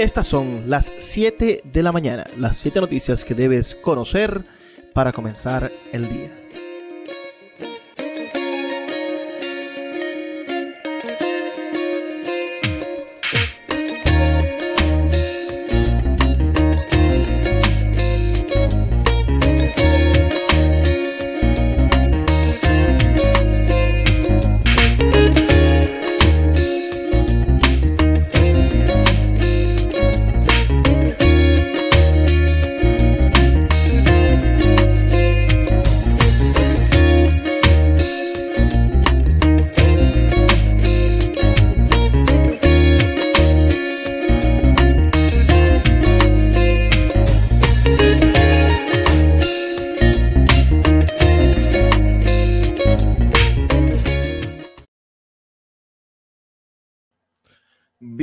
Estas son las 7 de la mañana, las 7 noticias que debes conocer para comenzar el día.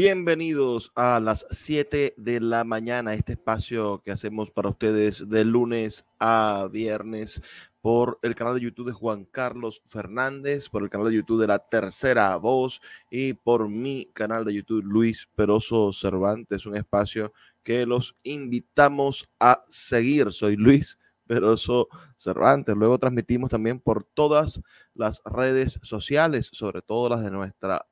Bienvenidos a las 7 de la mañana, este espacio que hacemos para ustedes de lunes a viernes por el canal de YouTube de Juan Carlos Fernández, por el canal de YouTube de La Tercera Voz y por mi canal de YouTube Luis Peroso Cervantes, un espacio que los invitamos a seguir. Soy Luis Peroso Cervantes. Luego transmitimos también por todas las redes sociales, sobre todo las de nuestra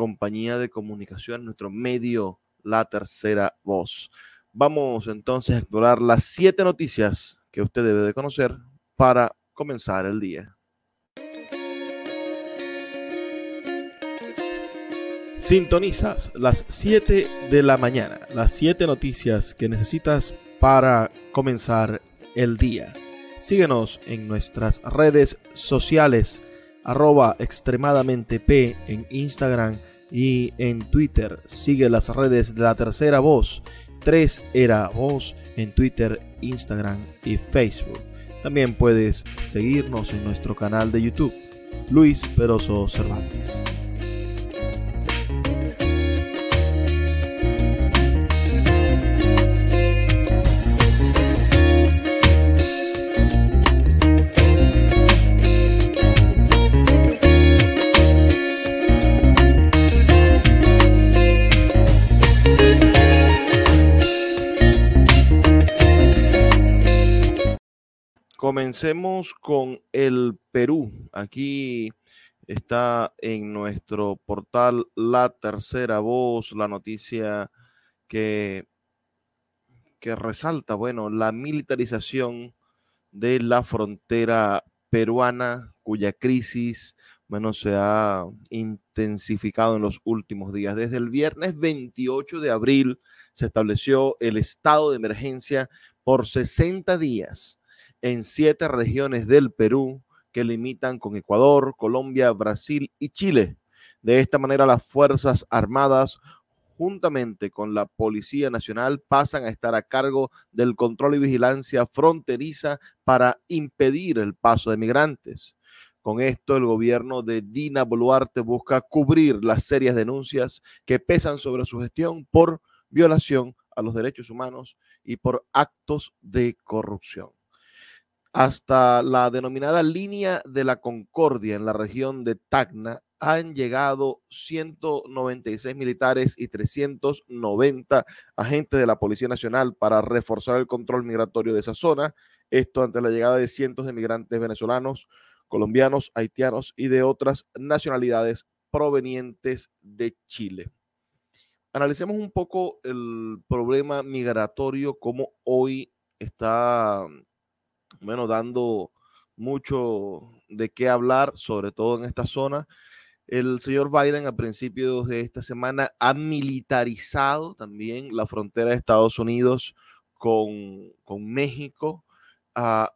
compañía de comunicación, nuestro medio, la tercera voz. Vamos entonces a explorar las siete noticias que usted debe de conocer para comenzar el día. Sintonizas las 7 de la mañana, las siete noticias que necesitas para comenzar el día. Síguenos en nuestras redes sociales, arroba extremadamente en Instagram y en Twitter. Sigue las redes de la tercera voz. 3 era voz en Twitter, Instagram y Facebook. También puedes seguirnos en nuestro canal de YouTube, Luis Peroso Cervantes. Comencemos con el Perú. Aquí está en nuestro portal La Tercera Voz la noticia que, que resalta, bueno, la militarización de la frontera peruana, cuya crisis, bueno, se ha intensificado en los últimos días. Desde el viernes 28 de abril se estableció el estado de emergencia por 60 días en siete regiones del Perú que limitan con Ecuador, Colombia, Brasil y Chile. De esta manera, las Fuerzas Armadas, juntamente con la Policía Nacional, pasan a estar a cargo del control y vigilancia fronteriza para impedir el paso de migrantes. Con esto, el gobierno de Dina Boluarte busca cubrir las serias denuncias que pesan sobre su gestión por violación a los derechos humanos y por actos de corrupción hasta la denominada línea de la Concordia en la región de Tacna han llegado 196 militares y 390 agentes de la Policía Nacional para reforzar el control migratorio de esa zona. Esto ante la llegada de cientos de migrantes venezolanos, colombianos, haitianos y de otras nacionalidades provenientes de Chile. Analicemos un poco el problema migratorio, como hoy está bueno, dando mucho de qué hablar, sobre todo en esta zona. El señor Biden a principios de esta semana ha militarizado también la frontera de Estados Unidos con, México. Ah,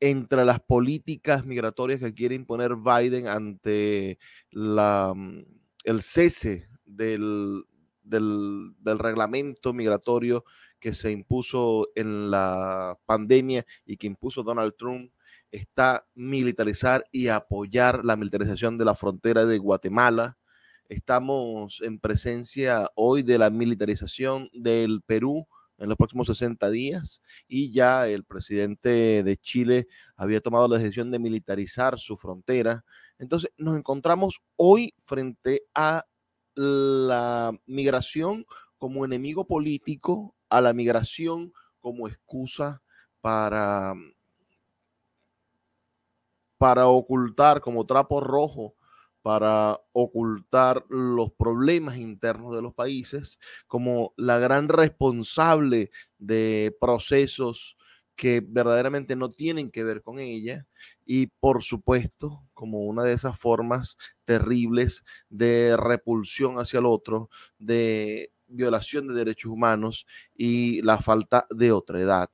entre las políticas migratorias que quiere imponer Biden ante la, mm, el cese del, del reglamento migratorio que se impuso en la pandemia y que impuso Donald Trump está militarizar y apoyar la militarización de la frontera de Guatemala. Estamos en presencia hoy de la militarización del Perú en los próximos 60 días y ya el presidente de Chile había tomado la decisión de militarizar su frontera. Entonces nos encontramos hoy frente a la migración como enemigo político a la migración como excusa para, para ocultar como trapo rojo para ocultar los problemas internos de los países como la gran responsable de procesos que verdaderamente no tienen que ver con ella y por supuesto como una de esas formas terribles de repulsión hacia el otro, de violación de derechos humanos y la falta de otra edad.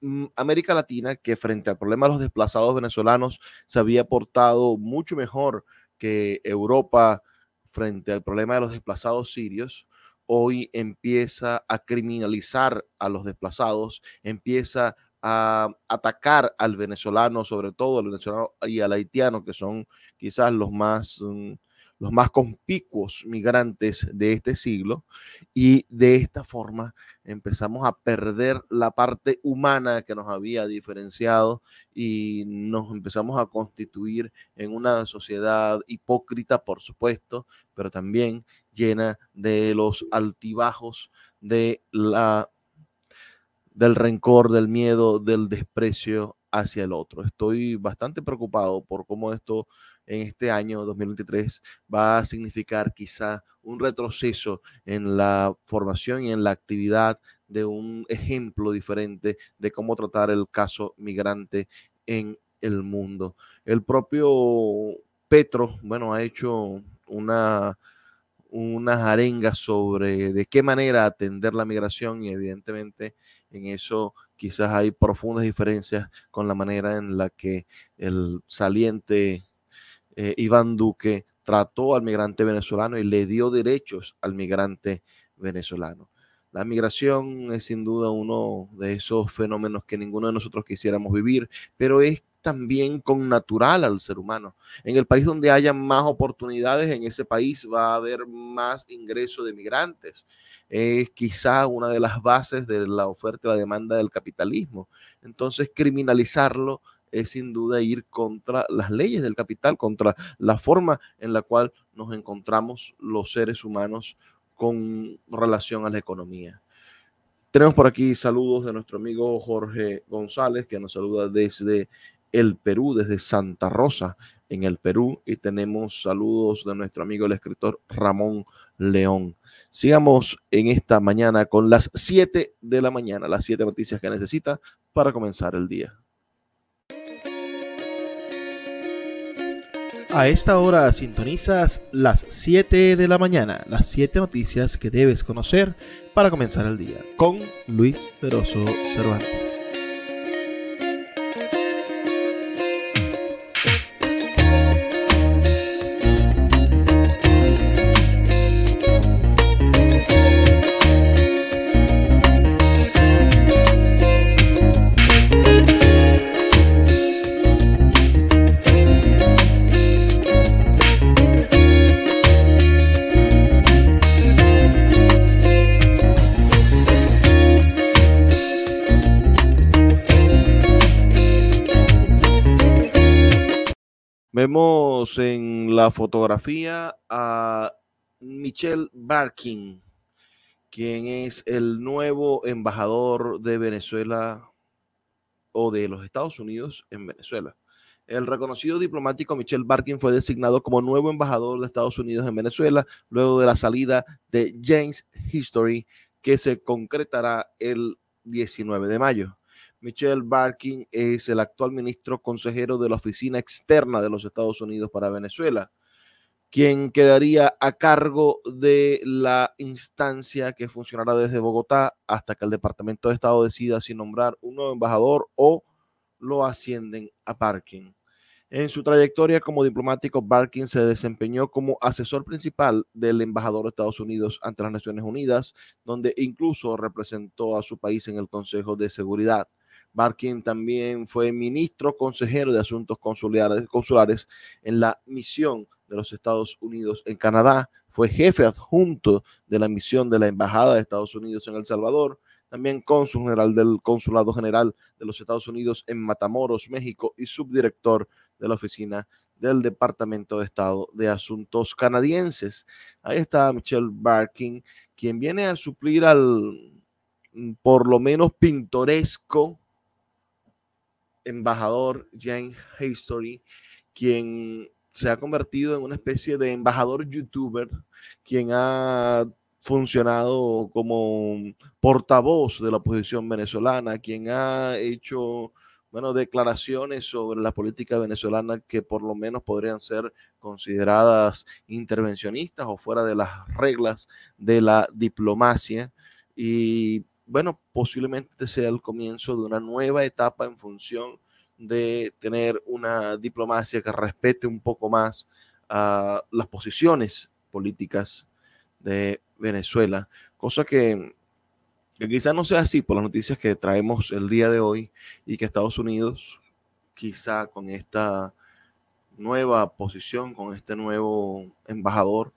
Mm, América Latina, que frente al problema de los desplazados venezolanos se había portado mucho mejor que Europa frente al problema de los desplazados sirios, hoy empieza a criminalizar a los desplazados, empieza a atacar al venezolano, sobre todo al venezolano y al haitiano, que son quizás los más... Mm, los más conspicuos migrantes de este siglo y de esta forma empezamos a perder la parte humana que nos había diferenciado y nos empezamos a constituir en una sociedad hipócrita, por supuesto, pero también llena de los altibajos de la del rencor, del miedo, del desprecio hacia el otro. Estoy bastante preocupado por cómo esto en este año 2023 va a significar quizá un retroceso en la formación y en la actividad de un ejemplo diferente de cómo tratar el caso migrante en el mundo. El propio Petro, bueno, ha hecho una unas arengas sobre de qué manera atender la migración y evidentemente en eso quizás hay profundas diferencias con la manera en la que el saliente eh, Iván Duque trató al migrante venezolano y le dio derechos al migrante venezolano. La migración es sin duda uno de esos fenómenos que ninguno de nosotros quisiéramos vivir, pero es también con natural al ser humano. En el país donde haya más oportunidades, en ese país va a haber más ingreso de migrantes. Es quizá una de las bases de la oferta y la demanda del capitalismo. Entonces, criminalizarlo es sin duda ir contra las leyes del capital, contra la forma en la cual nos encontramos los seres humanos con relación a la economía. Tenemos por aquí saludos de nuestro amigo Jorge González, que nos saluda desde el Perú, desde Santa Rosa, en el Perú, y tenemos saludos de nuestro amigo el escritor Ramón León. Sigamos en esta mañana con las 7 de la mañana, las 7 noticias que necesita para comenzar el día. A esta hora sintonizas las 7 de la mañana, las 7 noticias que debes conocer para comenzar el día, con Luis Peroso Cervantes. Vemos en la fotografía a Michelle Barkin, quien es el nuevo embajador de Venezuela o de los Estados Unidos en Venezuela. El reconocido diplomático Michelle Barkin fue designado como nuevo embajador de Estados Unidos en Venezuela luego de la salida de James History, que se concretará el 19 de mayo. Michelle Barkin es el actual ministro consejero de la Oficina Externa de los Estados Unidos para Venezuela, quien quedaría a cargo de la instancia que funcionará desde Bogotá hasta que el Departamento de Estado decida si nombrar un nuevo embajador o lo ascienden a Barkin. En su trayectoria como diplomático, Barkin se desempeñó como asesor principal del embajador de Estados Unidos ante las Naciones Unidas, donde incluso representó a su país en el Consejo de Seguridad. Barkin también fue ministro consejero de Asuntos consulares, consulares en la misión de los Estados Unidos en Canadá. Fue jefe adjunto de la misión de la Embajada de Estados Unidos en El Salvador. También cónsul general del Consulado General de los Estados Unidos en Matamoros, México, y subdirector de la Oficina del Departamento de Estado de Asuntos Canadienses. Ahí está Michelle Barkin, quien viene a suplir al por lo menos pintoresco embajador Jane History, quien se ha convertido en una especie de embajador youtuber, quien ha funcionado como portavoz de la oposición venezolana, quien ha hecho bueno, declaraciones sobre la política venezolana que por lo menos podrían ser consideradas intervencionistas o fuera de las reglas de la diplomacia. Y bueno, posiblemente sea el comienzo de una nueva etapa en función de tener una diplomacia que respete un poco más las posiciones políticas de Venezuela, cosa que, que quizás no sea así por las noticias que traemos el día de hoy y que Estados Unidos quizá con esta nueva posición, con este nuevo embajador,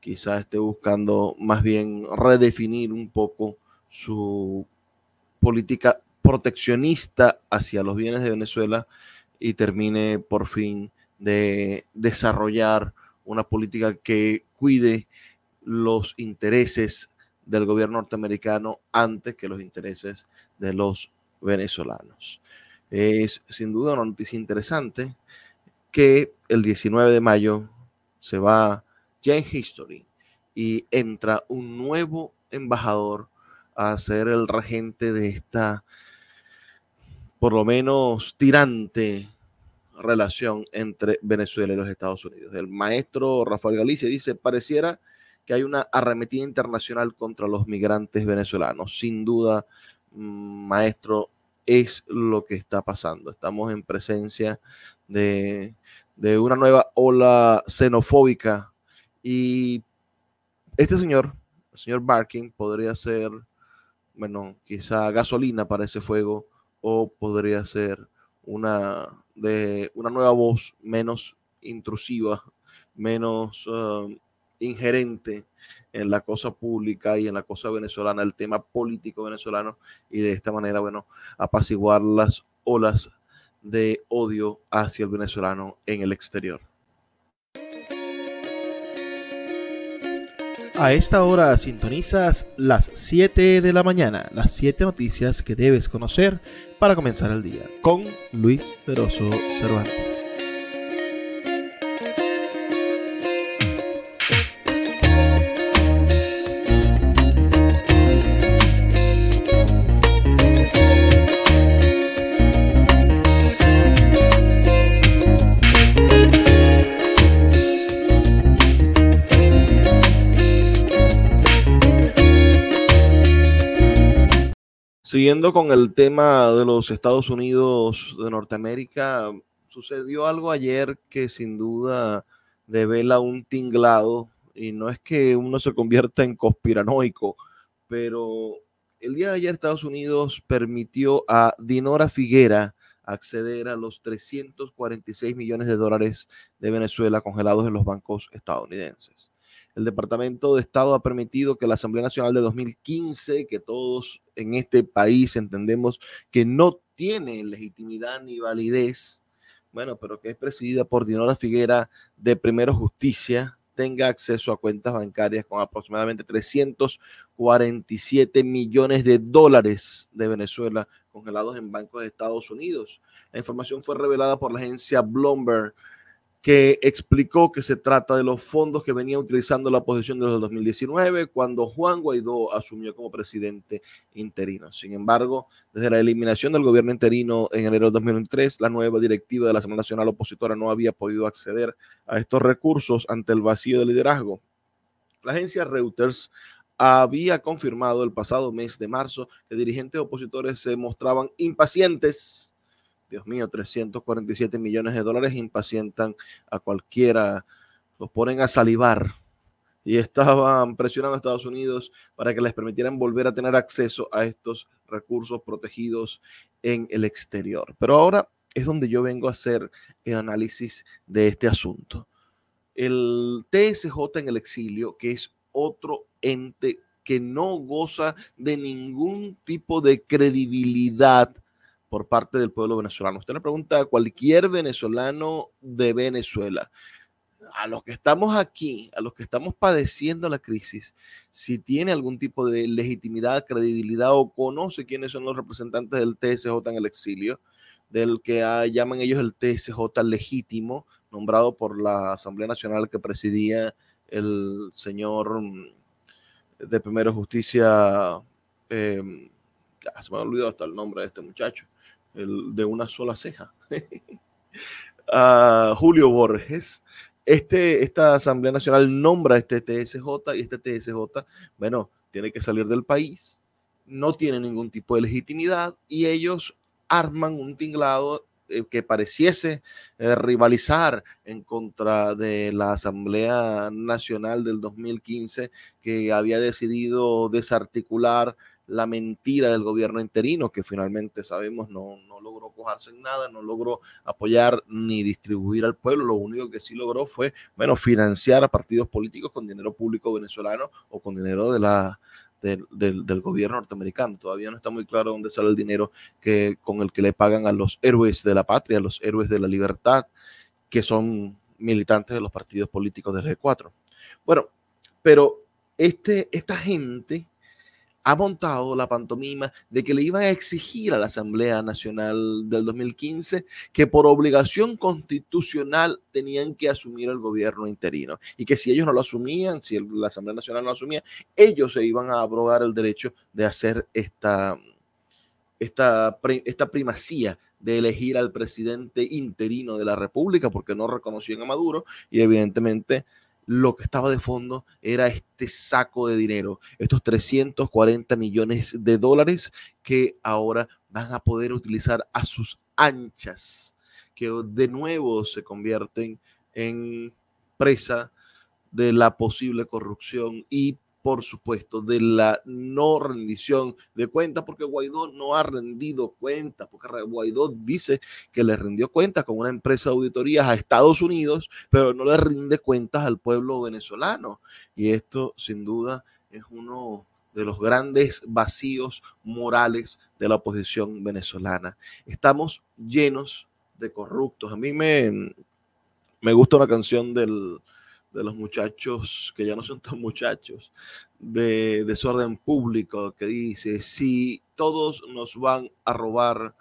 quizá esté buscando más bien redefinir un poco su política proteccionista hacia los bienes de Venezuela y termine por fin de desarrollar una política que cuide los intereses del gobierno norteamericano antes que los intereses de los venezolanos. Es sin duda una noticia interesante que el 19 de mayo se va ya en History y entra un nuevo embajador a ser el regente de esta, por lo menos, tirante relación entre Venezuela y los Estados Unidos. El maestro Rafael Galicia dice, pareciera que hay una arremetida internacional contra los migrantes venezolanos. Sin duda, mm, maestro, es lo que está pasando. Estamos en presencia de, de una nueva ola xenofóbica y este señor, el señor Barkin, podría ser bueno, quizá gasolina para ese fuego o podría ser una, de, una nueva voz menos intrusiva, menos um, ingerente en la cosa pública y en la cosa venezolana, el tema político venezolano, y de esta manera, bueno, apaciguar las olas de odio hacia el venezolano en el exterior. A esta hora sintonizas las 7 de la mañana, las 7 noticias que debes conocer para comenzar el día, con Luis Peroso Cervantes. Siguiendo con el tema de los Estados Unidos de Norteamérica, sucedió algo ayer que sin duda devela un tinglado, y no es que uno se convierta en conspiranoico, pero el día de ayer Estados Unidos permitió a Dinora Figuera acceder a los 346 millones de dólares de Venezuela congelados en los bancos estadounidenses. El Departamento de Estado ha permitido que la Asamblea Nacional de 2015, que todos en este país entendemos que no tiene legitimidad ni validez, bueno, pero que es presidida por Dinora Figuera de Primero Justicia, tenga acceso a cuentas bancarias con aproximadamente 347 millones de dólares de Venezuela congelados en bancos de Estados Unidos. La información fue revelada por la agencia Bloomberg que explicó que se trata de los fondos que venía utilizando la oposición desde el 2019, cuando Juan Guaidó asumió como presidente interino. Sin embargo, desde la eliminación del gobierno interino en enero de 2003, la nueva directiva de la Asamblea Nacional Opositora no había podido acceder a estos recursos ante el vacío de liderazgo. La agencia Reuters había confirmado el pasado mes de marzo que dirigentes opositores se mostraban impacientes Dios mío, 347 millones de dólares impacientan a cualquiera, los ponen a salivar. Y estaban presionando a Estados Unidos para que les permitieran volver a tener acceso a estos recursos protegidos en el exterior. Pero ahora es donde yo vengo a hacer el análisis de este asunto. El TSJ en el exilio, que es otro ente que no goza de ningún tipo de credibilidad por parte del pueblo venezolano. Usted le pregunta a cualquier venezolano de Venezuela, a los que estamos aquí, a los que estamos padeciendo la crisis, si tiene algún tipo de legitimidad, credibilidad o conoce quiénes son los representantes del TSJ en el exilio, del que llaman ellos el TSJ legítimo, nombrado por la Asamblea Nacional que presidía el señor mm, de Primero Justicia, em, se me ha olvidado hasta el nombre de este muchacho, de una sola ceja, ah, Julio Borges. Este, esta Asamblea Nacional nombra este TSJ y este TSJ, bueno, tiene que salir del país, no tiene ningún tipo de legitimidad y ellos arman un tinglado eh, que pareciese eh, rivalizar en contra de la Asamblea Nacional del 2015 que había decidido desarticular la mentira del gobierno interino, que finalmente sabemos no, no logró cojarse en nada, no logró apoyar ni distribuir al pueblo, lo único que sí logró fue, bueno, financiar a partidos políticos con dinero público venezolano o con dinero de la, del, gobierno norteamericano. Todavía no está muy claro dónde sale el dinero que, con el que le pagan a los héroes de la patria, los héroes de la libertad, que son militantes de los partidos políticos del G4. Bueno, pero este, esta gente ha montado la pantomima de que le iban a exigir a la Asamblea Nacional del 2015 que por obligación constitucional tenían que asumir el gobierno interino. Y que si ellos no lo asumían, si la Asamblea Nacional no lo asumía, ellos se iban a abrogar el derecho de hacer esta, esta, esta primacía de elegir al presidente interino de la República porque no reconocían a Maduro y evidentemente lo que estaba de fondo era este saco de dinero, estos 340 millones de dólares que ahora van a poder utilizar a sus anchas, que de nuevo se convierten en presa de la posible corrupción y por supuesto, de la no rendición de cuentas, porque Guaidó no ha rendido cuentas, porque Guaidó dice que le rindió cuentas con una empresa de auditorías a Estados Unidos, pero no le rinde cuentas al pueblo venezolano. Y esto, sin duda, es uno de los grandes vacíos morales de la oposición venezolana. Estamos llenos de corruptos. A mí me, me gusta una canción del, de los muchachos, que ya no son tan muchachos, de desorden público, que dice, si todos nos van a robar,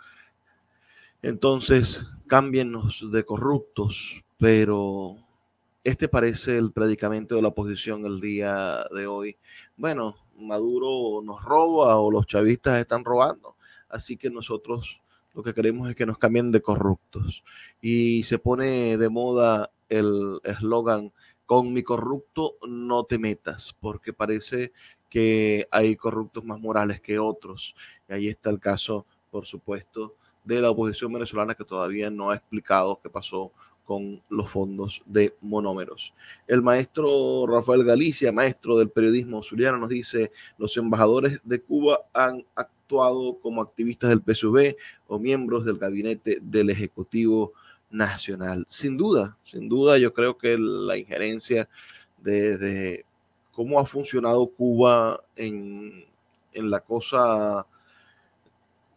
entonces cámbienos de corruptos, pero este parece el predicamento de la oposición el día de hoy. Bueno, Maduro nos roba o los chavistas están robando, así que nosotros lo que queremos es que nos cambien de corruptos. Y se pone de moda el eslogan con mi corrupto no te metas, porque parece que hay corruptos más morales que otros. Y ahí está el caso, por supuesto, de la oposición venezolana que todavía no ha explicado qué pasó con los fondos de monómeros. El maestro Rafael Galicia, maestro del periodismo zuliano, nos dice, los embajadores de Cuba han actuado como activistas del PSV o miembros del gabinete del Ejecutivo nacional. Sin duda, sin duda, yo creo que la injerencia de, cómo ha funcionado Cuba en, en la cosa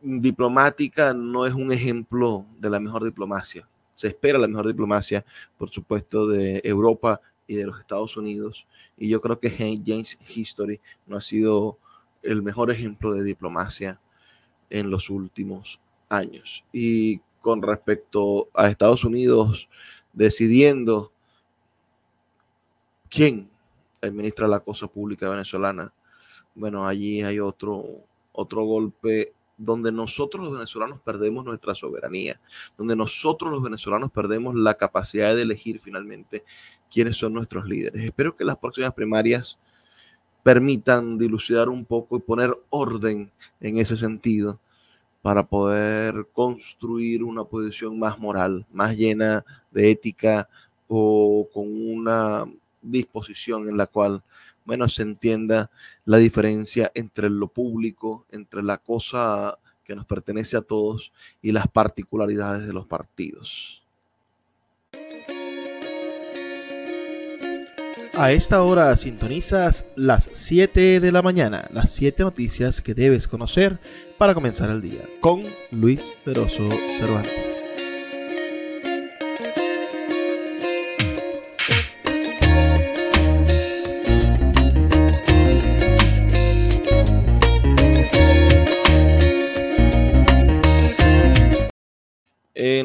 diplomática no es un ejemplo de la mejor diplomacia. Se espera la mejor diplomacia, por supuesto, de Europa y de los Estados Unidos. Y yo creo que James History no ha sido el mejor ejemplo de diplomacia en los últimos años. Y con respecto a Estados Unidos decidiendo quién administra la cosa pública venezolana. Bueno, allí hay otro, otro golpe donde nosotros los venezolanos perdemos nuestra soberanía, donde nosotros los venezolanos perdemos la capacidad de elegir finalmente quiénes son nuestros líderes. Espero que las próximas primarias permitan dilucidar un poco y poner orden en ese sentido para poder construir una posición más moral, más llena de ética o con una disposición en la cual, bueno, se entienda la diferencia entre lo público, entre la cosa que nos pertenece a todos y las particularidades de los partidos. A esta hora sintonizas las 7 de la mañana, las 7 noticias que debes conocer para comenzar el día, con Luis Peroso Cervantes.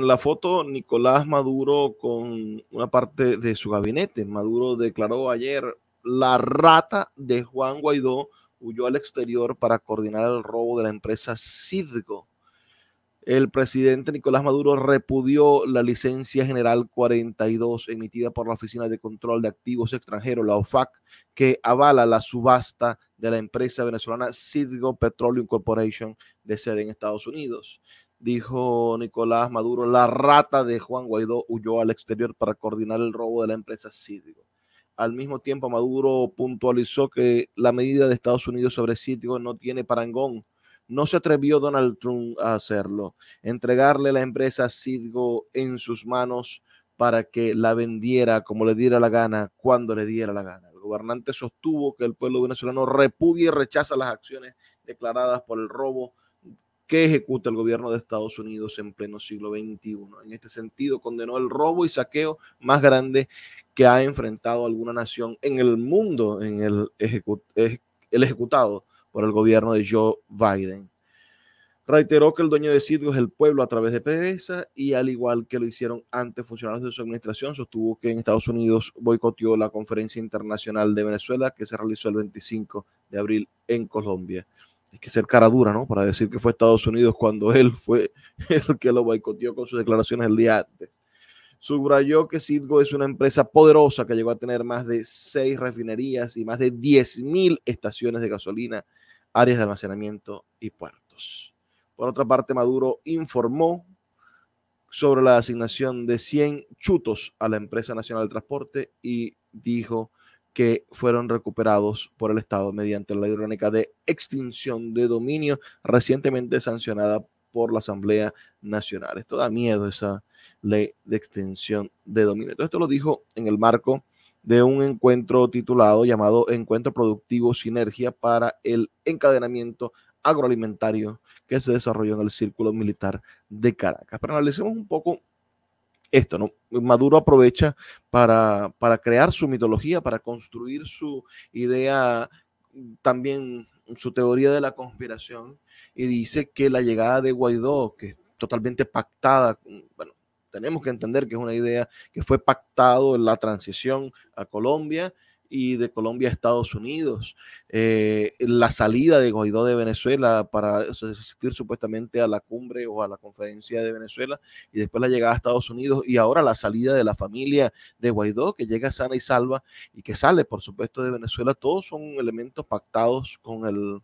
La foto, Nicolás Maduro con una parte de su gabinete. Maduro declaró ayer, la rata de Juan Guaidó huyó al exterior para coordinar el robo de la empresa Cidgo. El presidente Nicolás Maduro repudió la licencia general 42 emitida por la Oficina de Control de Activos Extranjeros, la OFAC, que avala la subasta de la empresa venezolana Cidgo Petroleum Corporation de sede en Estados Unidos. Dijo Nicolás Maduro, la rata de Juan Guaidó huyó al exterior para coordinar el robo de la empresa Cidgo. Al mismo tiempo, Maduro puntualizó que la medida de Estados Unidos sobre Cidgo no tiene parangón no se atrevió Donald Trump a hacerlo, entregarle la empresa Cidgo en sus manos para que la vendiera como le diera la gana, cuando le diera la gana. El gobernante sostuvo que el pueblo venezolano repudia y rechaza las acciones declaradas por el robo que ejecuta el gobierno de Estados Unidos en pleno siglo XXI. En este sentido, condenó el robo y saqueo más grande que ha enfrentado alguna nación en el mundo en el, ejecutado por el gobierno de Joe Biden. Reiteró que el dueño de Cidgo es el pueblo a través de PDVSA y al igual que lo hicieron antes funcionarios de su administración, sostuvo que en Estados Unidos boicoteó la conferencia internacional de Venezuela que se realizó el 25 de abril en Colombia. Hay que ser cara dura, ¿no? Para decir que fue Estados Unidos cuando él fue el que lo boicoteó con sus declaraciones el día antes. Subrayó que Cidgo es una empresa poderosa que llegó a tener más de seis refinerías y más de 10.000 estaciones de gasolina áreas de almacenamiento y puertos. Por otra parte, Maduro informó sobre la asignación de 100 chutos a la empresa nacional de transporte y dijo que fueron recuperados por el Estado mediante la ley de extinción de dominio recientemente sancionada por la Asamblea Nacional. Esto da miedo, esa ley de extinción de dominio. Todo esto lo dijo en el marco de un encuentro titulado llamado Encuentro Productivo Sinergia para el Encadenamiento Agroalimentario que se desarrolló en el Círculo Militar de Caracas. Pero analicemos un poco esto, ¿no? Maduro aprovecha para, para crear su mitología, para construir su idea, también su teoría de la conspiración, y dice que la llegada de Guaidó, que es totalmente pactada, bueno, tenemos que entender que es una idea que fue pactado en la transición a Colombia y de Colombia a Estados Unidos. Eh, la salida de Guaidó de Venezuela para asistir supuestamente a la cumbre o a la conferencia de Venezuela y después la llegada a Estados Unidos y ahora la salida de la familia de Guaidó que llega sana y salva y que sale por supuesto de Venezuela, todos son elementos pactados con el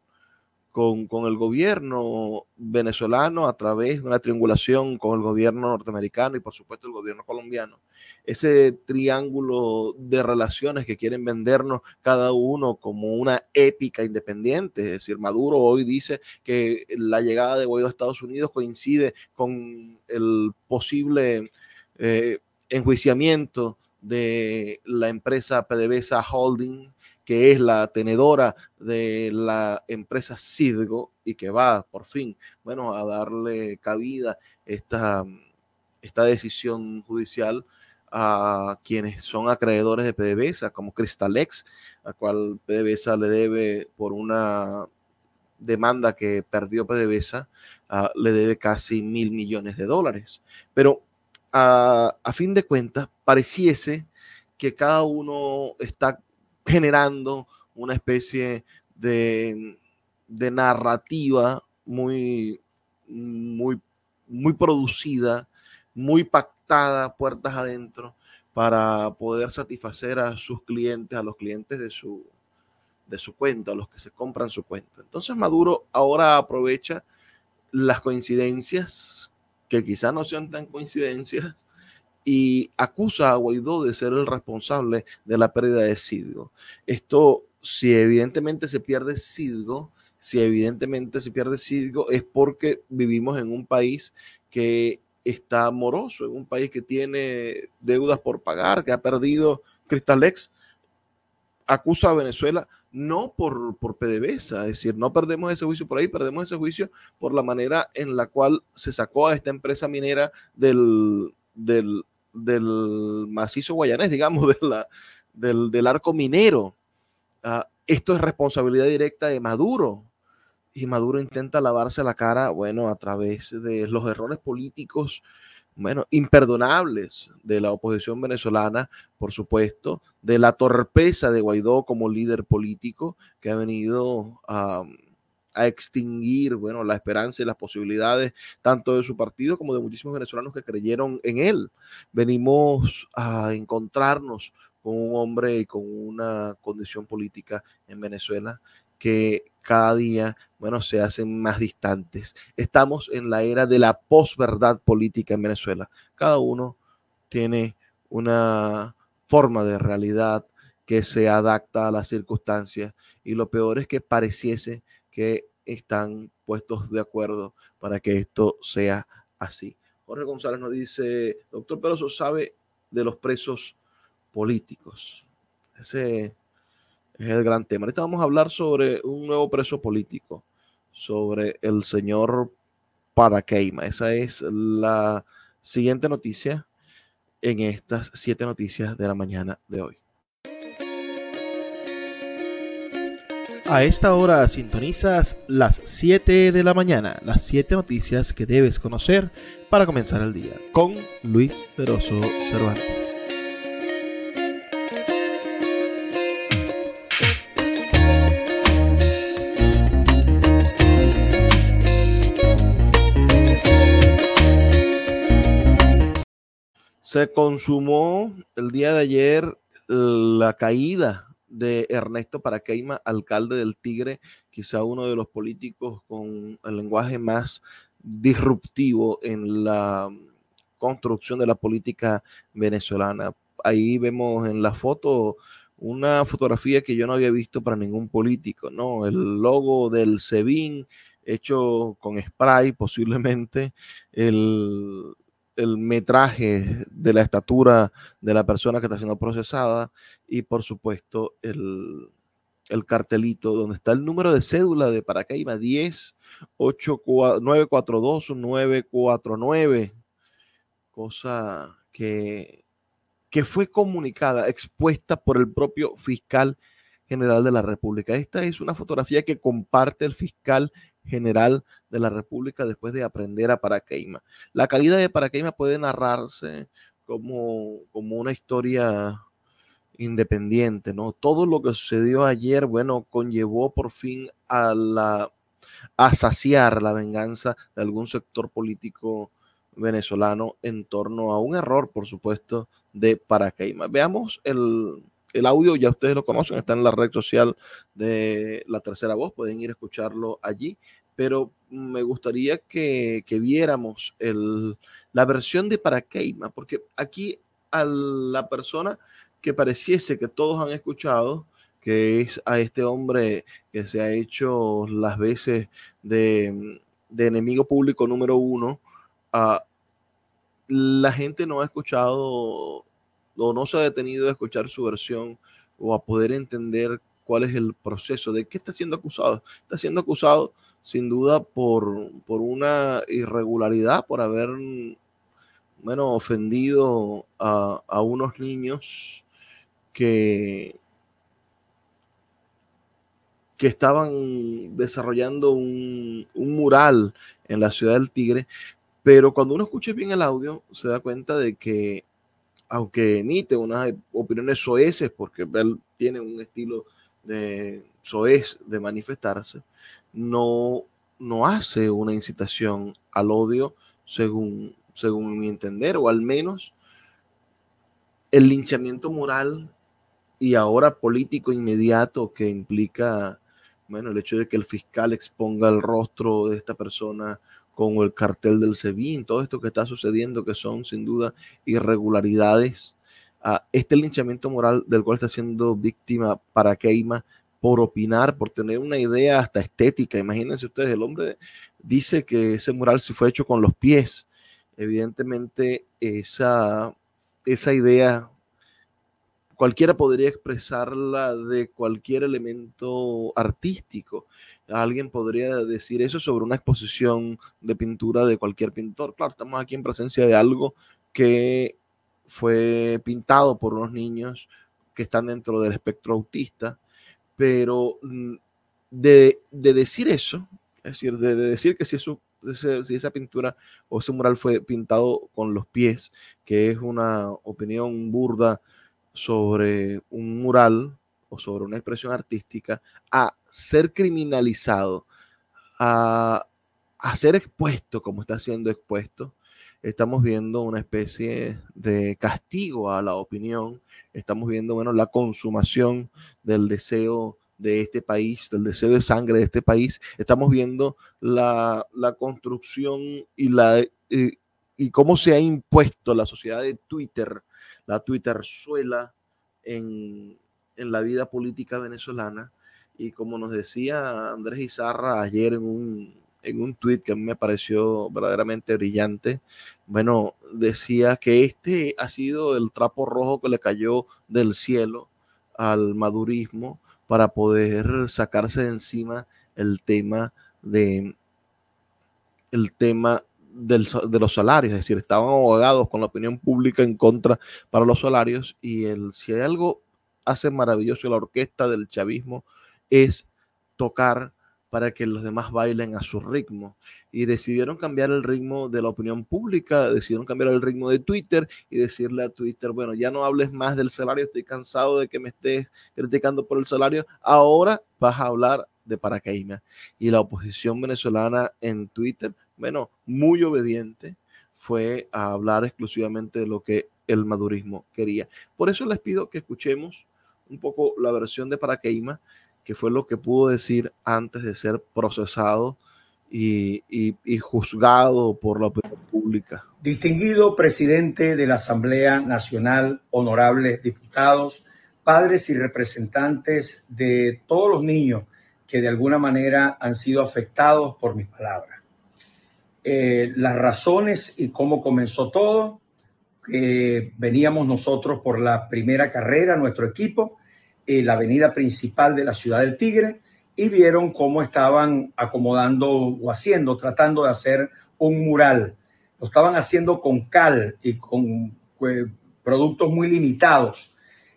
con, el gobierno venezolano a través de una triangulación con el gobierno norteamericano y por supuesto el gobierno colombiano. Ese triángulo de relaciones que quieren vendernos cada uno como una épica independiente. Es decir, Maduro hoy dice que la llegada de Guaidó a Estados Unidos coincide con el posible eh, enjuiciamiento de la empresa PDVSA Holding que es la tenedora de la empresa Cidgo y que va por fin, bueno, a darle cabida esta, esta decisión judicial a quienes son acreedores de PDVSA, como Cristalex, a cual PDVSA le debe por una demanda que perdió PDVSA, uh, le debe casi mil millones de dólares. Pero a fin de cuentas, pareciese que cada uno está generando una especie de, narrativa muy, muy, muy producida, muy pactada puertas adentro para poder satisfacer a sus clientes, a los clientes de su, de su cuenta, a los que se compran su cuenta. Entonces Maduro ahora aprovecha las coincidencias, que quizás no sean tan coincidencias, y acusa a Guaidó de ser el responsable de la pérdida de Cidgo. Esto, si evidentemente se pierde Cidgo, si evidentemente se pierde Cidgo, es porque vivimos en un país que está moroso, en un país que tiene deudas por pagar, que ha perdido Cristalex, acusa a Venezuela no por, por PDVSA, es decir, no perdemos ese juicio por ahí, perdemos ese juicio por la manera en la cual se sacó a esta empresa minera del, del, del macizo guayanés, digamos, la, del, del, arco minero. Uh, esto es responsabilidad directa de Maduro. Y Maduro intenta lavarse la cara, bueno, a través de los errores políticos bueno, imperdonables de la oposición venezolana, por supuesto, de la torpeza de Guaidó como líder político que ha venido a, extinguir, bueno, la esperanza y las posibilidades tanto de su partido como de muchísimos venezolanos que creyeron en él. Venimos a encontrarnos con un hombre y con una condición política en Venezuela que cada día, bueno, se hacen más distantes. Estamos en la era de la posverdad política en Venezuela. Cada uno tiene una forma de realidad que se adapta a las circunstancias y lo peor es que pareciese que están puestos de acuerdo para que esto sea así. Jorge González nos dice, doctor Peroso, ¿sabe de los presos políticos? Ese es el gran tema. Ahorita vamos a hablar sobre un nuevo preso político, sobre el señor Paraqueima. Esa es la siguiente noticia en estas siete noticias de la mañana de hoy. A esta hora sintonizas las 7 de la mañana, las 7 noticias que debes conocer para comenzar el día, con Luis Peroso Cervantes. Se consumó el día de ayer la caída de Ernesto Paraqueima, alcalde del Tigre, quizá uno de los políticos con el lenguaje más disruptivo en la construcción de la política venezolana. Ahí vemos en la foto una fotografía que yo no había visto para ningún político, ¿no? El logo del SEBIN hecho con spray posiblemente, el, el metraje de la estatura de la persona que está siendo procesada y por supuesto el, cartelito donde está el número de cédula de Paracaima 10 942 949 cosa que, que fue comunicada, expuesta por el propio fiscal general de la República. Esta es una fotografía que comparte el fiscal general de la República después de aprender a Paraqueima. La caída de Paraqueima puede narrarse como, como una historia independiente, ¿no? Todo lo que sucedió ayer, bueno, conllevó por fin a la a saciar la venganza de algún sector político venezolano en torno a un error, por supuesto, de Paraqueima. Veamos el, el audio, ya ustedes lo conocen, está en la red social de La Tercera Voz, pueden ir a escucharlo allí, pero me gustaría que, viéramos el, la versión de Paraqueima, porque aquí a la persona que pareciese que todos han escuchado, que es a este hombre que se ha hecho las veces de, enemigo público número uno, la gente no ha escuchado o no se ha detenido a escuchar su versión o a poder entender cuál es el proceso, de qué está siendo acusado. Está siendo acusado sin duda por, por una irregularidad, por haber, bueno, ofendido a, a unos niños que, que estaban desarrollando un, un, mural en la ciudad del Tigre, pero cuando uno escucha bien el audio se da cuenta de que aunque emite unas opiniones soeces, porque él tiene un estilo de soez de manifestarse, no, no hace una incitación al odio según, según mi entender, o al menos el linchamiento moral y ahora político inmediato que implica, bueno, el hecho de que el fiscal exponga el rostro de esta persona con el cartel del SEBIN, todo esto que está sucediendo, que son sin duda irregularidades, a este linchamiento moral del cual está siendo víctima para Keima por opinar, por tener una idea hasta estética. Imagínense ustedes, el hombre dice que ese mural se fue hecho con los pies. Evidentemente, esa, esa idea cualquiera podría expresarla de cualquier elemento artístico. Alguien podría decir eso sobre una exposición de pintura de cualquier pintor. Claro, estamos aquí en presencia de algo que fue pintado por unos niños que están dentro del espectro autista pero mm, de, decir eso, es decir, de, decir que si eso si esa pintura o ese mural fue pintado con los pies, que es una opinión burda sobre un mural o sobre una expresión artística, a ser criminalizado, a, a ser expuesto como está siendo expuesto, estamos viendo una especie de castigo a la opinión, estamos viendo, bueno, la consumación del deseo de este país, del deseo de sangre de este país, estamos viendo la, construcción y, la, y, cómo se ha impuesto la sociedad de Twitter, la Twitterzuela en, en la vida política venezolana. Y como nos decía Andrés Izarra ayer en un, en un tuit que a mí me pareció verdaderamente brillante, bueno, decía que este ha sido el trapo rojo que le cayó del cielo al madurismo para poder sacarse de encima el tema de el tema de los salarios, es decir, estaban abogados con la opinión pública en contra para los salarios y el, si hay algo hace maravilloso la orquesta del chavismo es tocar para que los demás bailen a su ritmo. Y decidieron cambiar el ritmo de la opinión pública, decidieron cambiar el ritmo de Twitter y decirle a Twitter, bueno, ya no hables más del salario, estoy cansado de que me estés criticando por el salario, ahora vas a hablar de paracaídas. Y la oposición venezolana en Twitter, bueno, muy obediente, fue a hablar exclusivamente de lo que el madurismo quería. Por eso les pido que escuchemos un poco la versión de Paracaíma que fue lo que pudo decir antes de ser procesado y, juzgado por la opinión pública. Distinguido presidente de la Asamblea Nacional, honorables diputados, padres y representantes de todos los niños que de alguna manera han sido afectados por mis palabras. Eh, las razones y cómo comenzó todo, que veníamos nosotros por la primera carrera, nuestro equipo, la avenida principal de la ciudad del Tigre y vieron cómo estaban acomodando o haciendo, tratando de hacer un mural. Lo estaban haciendo con cal y con pues, productos muy limitados.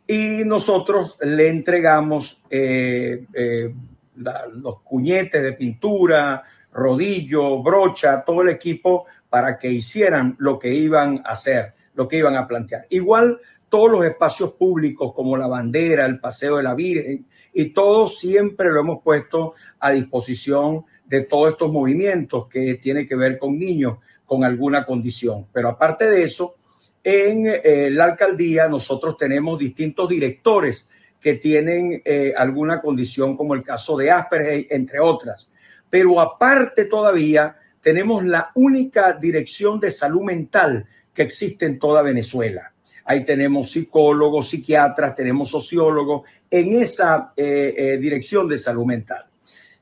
Y nosotros le entregamos eh, eh, los cuñetes de pintura, rodillo, brocha, todo el equipo para que hicieran lo que iban a hacer, lo que iban a plantear. Igual todos los espacios públicos como la bandera, el Paseo de la Virgen, y todo siempre lo hemos puesto a disposición de todos estos movimientos que tiene que ver con niños con alguna condición. Pero aparte de eso, en eh, la alcaldía nosotros tenemos distintos directores que tienen eh, alguna condición, como el caso de Asperger, entre otras. Pero aparte todavía tenemos la única dirección de salud mental que existe en toda Venezuela ahí tenemos psicólogos, psiquiatras, tenemos sociólogos en esa eh, eh, dirección de salud mental.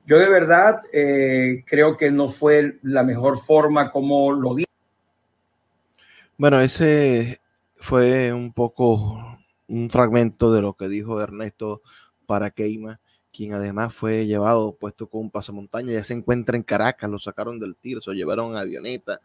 Yo de verdad eh, creo que no fue la mejor forma como lo vi. Bueno, ese fue un poco un fragmento de lo que dijo Ernesto Paraqueima, quien además fue llevado, puesto con un pasamontaña, ya se encuentra en Caracas, lo sacaron del tiro, se lo llevaron a avioneta.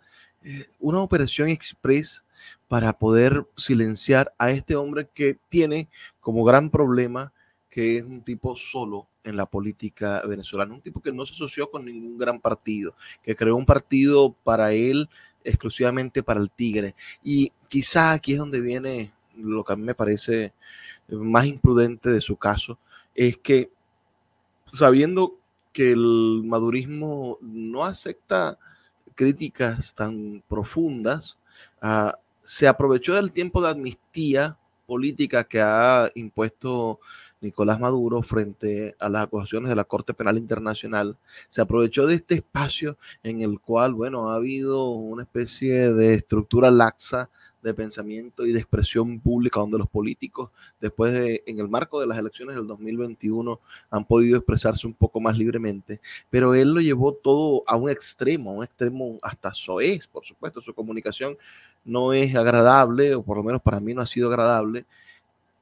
una operación express para poder silenciar a este hombre que tiene como gran problema que es un tipo solo en la política venezolana, un tipo que no se asoció con ningún gran partido, que creó un partido para él exclusivamente para el Tigre. Y quizá aquí es donde viene lo que a mí me parece más imprudente de su caso, es que sabiendo que el madurismo no acepta críticas tan profundas, a se aprovechó del tiempo de amnistía política que ha impuesto Nicolás Maduro frente a las acusaciones de la Corte Penal Internacional, se aprovechó de este espacio en el cual, bueno, ha habido una especie de estructura laxa de pensamiento y de expresión pública donde los políticos, después de, en el marco de las elecciones del 2021, han podido expresarse un poco más libremente, pero él lo llevó todo a un extremo, a un extremo hasta soez, por supuesto, su comunicación no es agradable, o por lo menos para mí no ha sido agradable,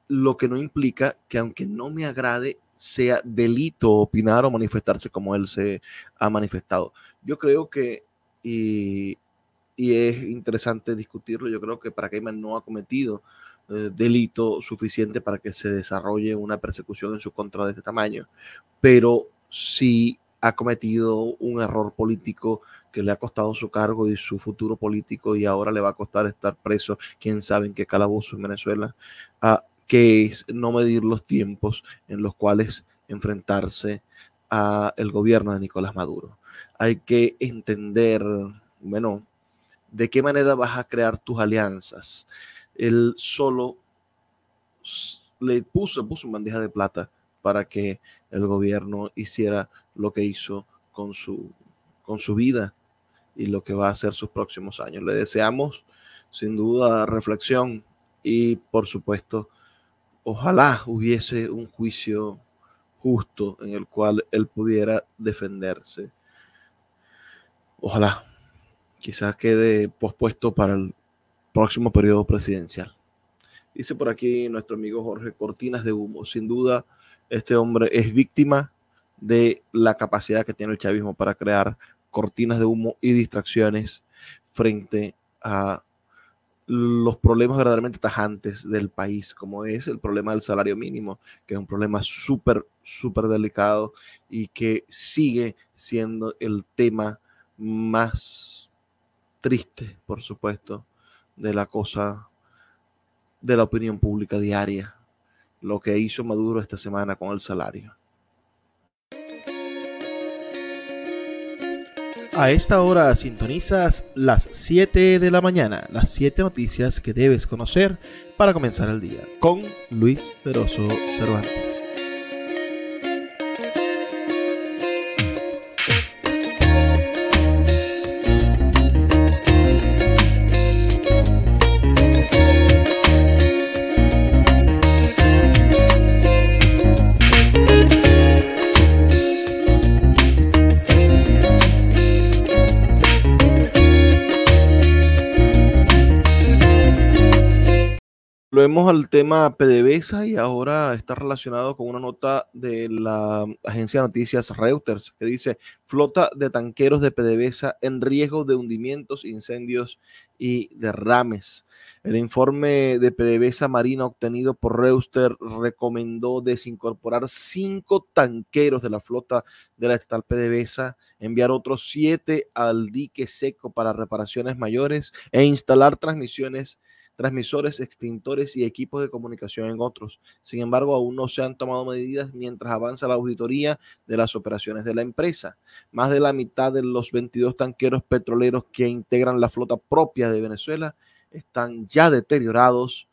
lo que no implica que aunque no me agrade, sea delito opinar o manifestarse como él se ha manifestado. Yo creo que, es interesante discutirlo, yo creo que para Cayman no ha cometido eh, delito suficiente para que se desarrolle una persecución en su contra de este tamaño, pero sí ha cometido un error político que le ha costado su cargo y su futuro político y ahora le va a costar estar preso, quién sabe en qué calabozo en Venezuela, a que es no medir los tiempos en los cuales enfrentarse a el gobierno de Nicolás Maduro. Hay que entender, bueno, de qué manera vas a crear tus alianzas. Él solo le puso, puso en bandeja de plata para que el gobierno hiciera lo que hizo con su, con su vida y lo que va a hacer sus próximos años. Le deseamos sin duda reflexión y por supuesto, ojalá hubiese un juicio justo en el cual él pudiera defenderse. Ojalá, quizás quede pospuesto para el próximo periodo presidencial. Dice por aquí nuestro amigo Jorge Cortinas de Humo. Sin duda, este hombre es víctima de la capacidad que tiene el chavismo para crear cortinas de humo y distracciones frente a los problemas verdaderamente tajantes del país, como es el problema del salario mínimo, que es un problema súper, súper delicado y que sigue siendo el tema más triste, por supuesto, de la cosa de la opinión pública diaria, lo que hizo Maduro esta semana con el salario. A esta hora sintonizas las 7 de la mañana, las 7 noticias que debes conocer para comenzar el día, con Luis Peroso Cervantes. Volvemos al tema PDVSA y ahora está relacionado con una nota de la agencia de noticias Reuters que dice flota de tanqueros de PDVSA en riesgo de hundimientos, incendios y derrames. El informe de PDVSA Marina obtenido por Reuters recomendó desincorporar cinco tanqueros de la flota de la estatal PDVSA, enviar otros siete al dique seco para reparaciones mayores e instalar transmisiones transmisores, extintores y equipos de comunicación en otros. Sin embargo, aún no se han tomado medidas mientras avanza la auditoría de las operaciones de la empresa. Más de la mitad de los 22 tanqueros petroleros que integran la flota propia de Venezuela están ya deteriorados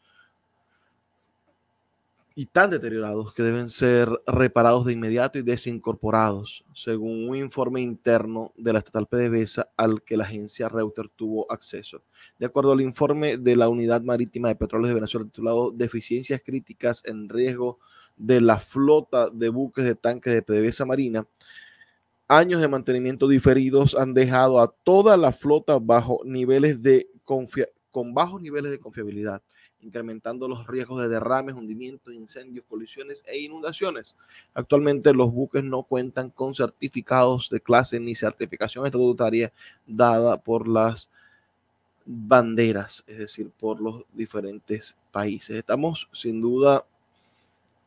y tan deteriorados que deben ser reparados de inmediato y desincorporados, según un informe interno de la estatal PDVSA al que la agencia Reuters tuvo acceso. De acuerdo al informe de la Unidad Marítima de Petróleos de Venezuela titulado Deficiencias críticas en riesgo de la flota de buques de tanques de PDVSA Marina, años de mantenimiento diferidos han dejado a toda la flota bajo niveles de con bajos niveles de confiabilidad incrementando los riesgos de derrames, hundimientos, incendios, colisiones e inundaciones. Actualmente los buques no cuentan con certificados de clase ni certificación estatutaria dada por las banderas, es decir, por los diferentes países. Estamos sin duda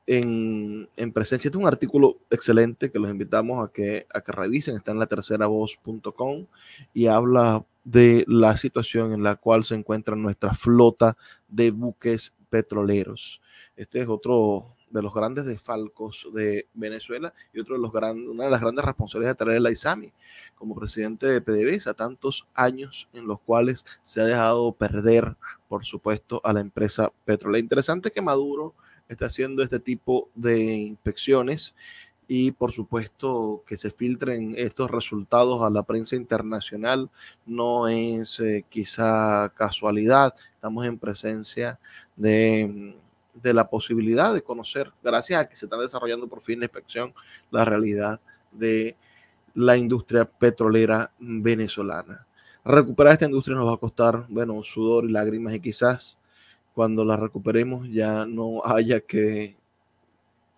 en, presencia. Este es un artículo excelente que los invitamos a que, a que revisen. Está en la tercera voz.com y habla de la situación en la cual se encuentra nuestra flota de buques petroleros. Este es otro de los grandes desfalcos de Venezuela y otro de los grandes, una de las grandes responsabilidades de traer la ISAMI como presidente de PDVSA, tantos años en los cuales se ha dejado perder, por supuesto, a la empresa petrolera. Interesante que Maduro está haciendo este tipo de inspecciones y por supuesto que se filtren estos resultados a la prensa internacional no es eh, quizá casualidad, estamos en presencia de, de, la posibilidad de conocer, gracias a que se está desarrollando por fin la inspección, la realidad de la industria petrolera venezolana. Recuperar esta industria nos va a costar, bueno, sudor y lágrimas y quizás cuando la recuperemos ya no haya que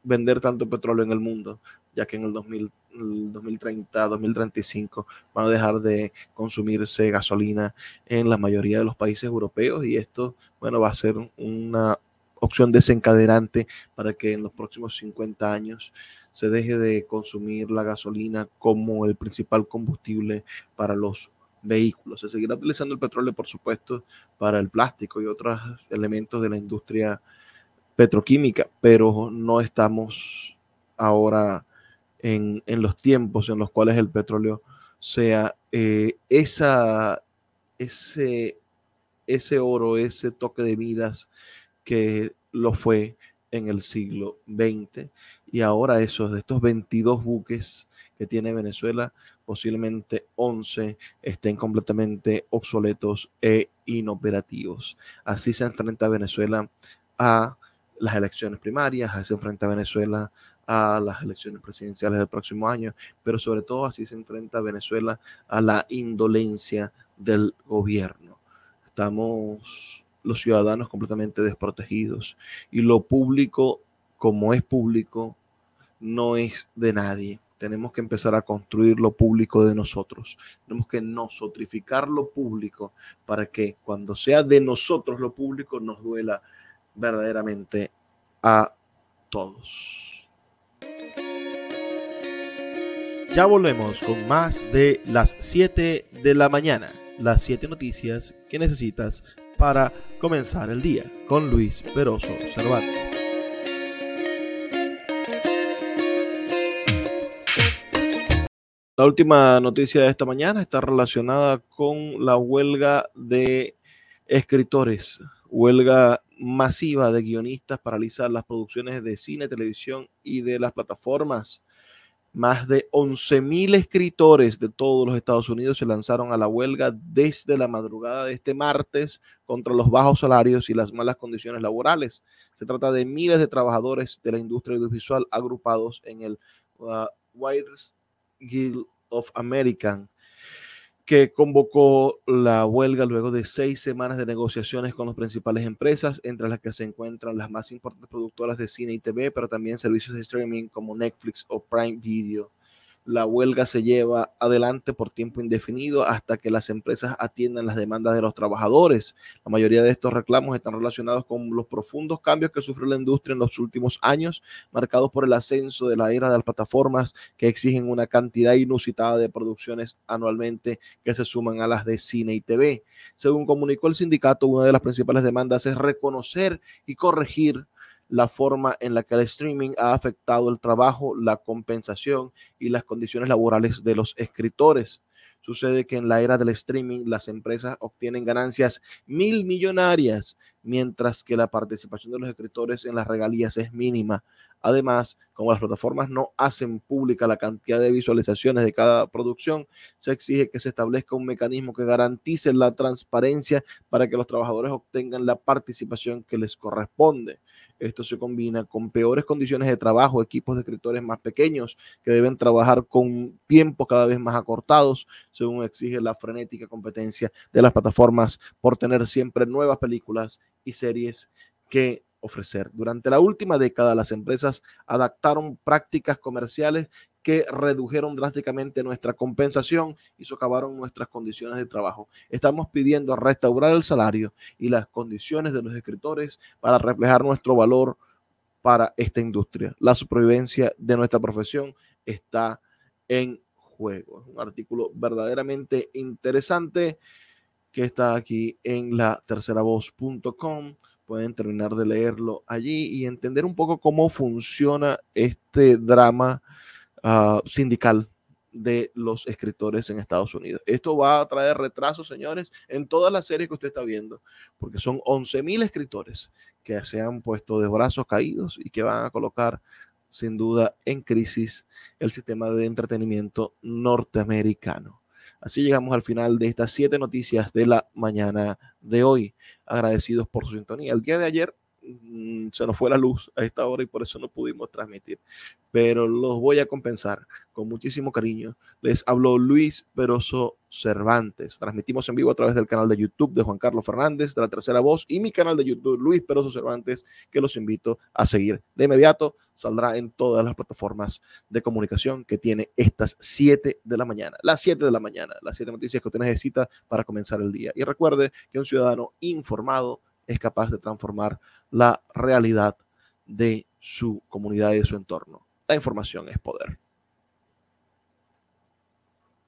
vender tanto petróleo en el mundo, ya que en el, 2030, 2035 van a dejar de consumirse gasolina en la mayoría de los países europeos y esto, bueno, va a ser una opción desencadenante para que en los próximos 50 años se deje de consumir la gasolina como el principal combustible para los vehículos. Se seguirá utilizando el petróleo, por supuesto, para el plástico y otros elementos de la industria petroquímica, pero no estamos ahora en, los tiempos en los cuales el petróleo sea eh, esa, ese, ese oro, ese toque de vidas que lo fue en el siglo XX. Y ahora esos de estos 22 buques que tiene Venezuela, posiblemente 11 estén completamente obsoletos e inoperativos. Así se enfrenta Venezuela a las elecciones primarias, así se enfrenta Venezuela a las elecciones presidenciales del próximo año, pero sobre todo así se enfrenta Venezuela a la indolencia del gobierno. Estamos los ciudadanos completamente desprotegidos y lo público, como es público, no es de nadie. Tenemos que empezar a construir lo público de nosotros. Tenemos que nosotrificar lo público para que cuando sea de nosotros lo público nos duela verdaderamente a todos. Ya volvemos con más de las 7 de la mañana, las 7 noticias que necesitas para comenzar el día con Luis Peroso Cervantes. La última noticia de esta mañana está relacionada con la huelga de escritores, huelga masiva de guionistas para realizar las producciones de cine, televisión y de las plataformas. Más de 11.000 escritores de todos los Estados Unidos se lanzaron a la huelga desde la madrugada de este martes contra los bajos salarios y las malas condiciones laborales. Se trata de miles de trabajadores de la industria audiovisual agrupados en el uh, Guild of American, que convocó la huelga luego de seis semanas de negociaciones con las principales empresas, entre las que se encuentran las más importantes productoras de cine y TV, pero también servicios de streaming como Netflix o Prime Video. La huelga se lleva adelante por tiempo indefinido hasta que las empresas atiendan las demandas de los trabajadores. La mayoría de estos reclamos están relacionados con los profundos cambios que sufrió la industria en los últimos años, marcados por el ascenso de la era de las plataformas que exigen una cantidad inusitada de producciones anualmente que se suman a las de cine y TV. Según comunicó el sindicato, una de las principales demandas es reconocer y corregir la forma en la que el streaming ha afectado el trabajo, la compensación y las condiciones laborales de los escritores. Sucede que en la era del streaming las empresas obtienen ganancias mil millonarias, mientras que la participación de los escritores en las regalías es mínima. Además, como las plataformas no hacen pública la cantidad de visualizaciones de cada producción, se exige que se establezca un mecanismo que garantice la transparencia para que los trabajadores obtengan la participación que les corresponde. Esto se combina con peores condiciones de trabajo, equipos de escritores más pequeños que deben trabajar con tiempos cada vez más acortados, según exige la frenética competencia de las plataformas por tener siempre nuevas películas y series que ofrecer. Durante la última década, las empresas adaptaron prácticas comerciales que redujeron drásticamente nuestra compensación y socavaron nuestras condiciones de trabajo. Estamos pidiendo restaurar el salario y las condiciones de los escritores para reflejar nuestro valor para esta industria. La supervivencia de nuestra profesión está en juego. Un artículo verdaderamente interesante que está aquí en la terceravoz.com. Pueden terminar de leerlo allí y entender un poco cómo funciona este drama Ah, sindical de los escritores en Estados Unidos. Esto va a traer retrasos, señores, en todas las series que usted está viendo, porque son 11.000 escritores que se han puesto de brazos caídos y que van a colocar sin duda en crisis el sistema de entretenimiento norteamericano. Así llegamos al final de estas siete noticias de la mañana de hoy. Agradecidos por su sintonía. El día de ayer Mm, se nos fue la luz a esta hora y por eso no pudimos transmitir. Pero los voy a compensar con muchísimo cariño. Les habló Luis Peroso Cervantes. Transmitimos en vivo a través del canal de YouTube de Juan Carlos Fernández, de la tercera voz, y mi canal de YouTube, Luis Peroso Cervantes, que los invito a seguir. De inmediato saldrá en todas las plataformas de comunicación que tiene estas 7 de la mañana. Las 7 de la mañana, las 7 noticias que usted necesita para comenzar el día. Y recuerde que un ciudadano informado es capaz de transformar la realidad de su comunidad y de su entorno. La información es poder.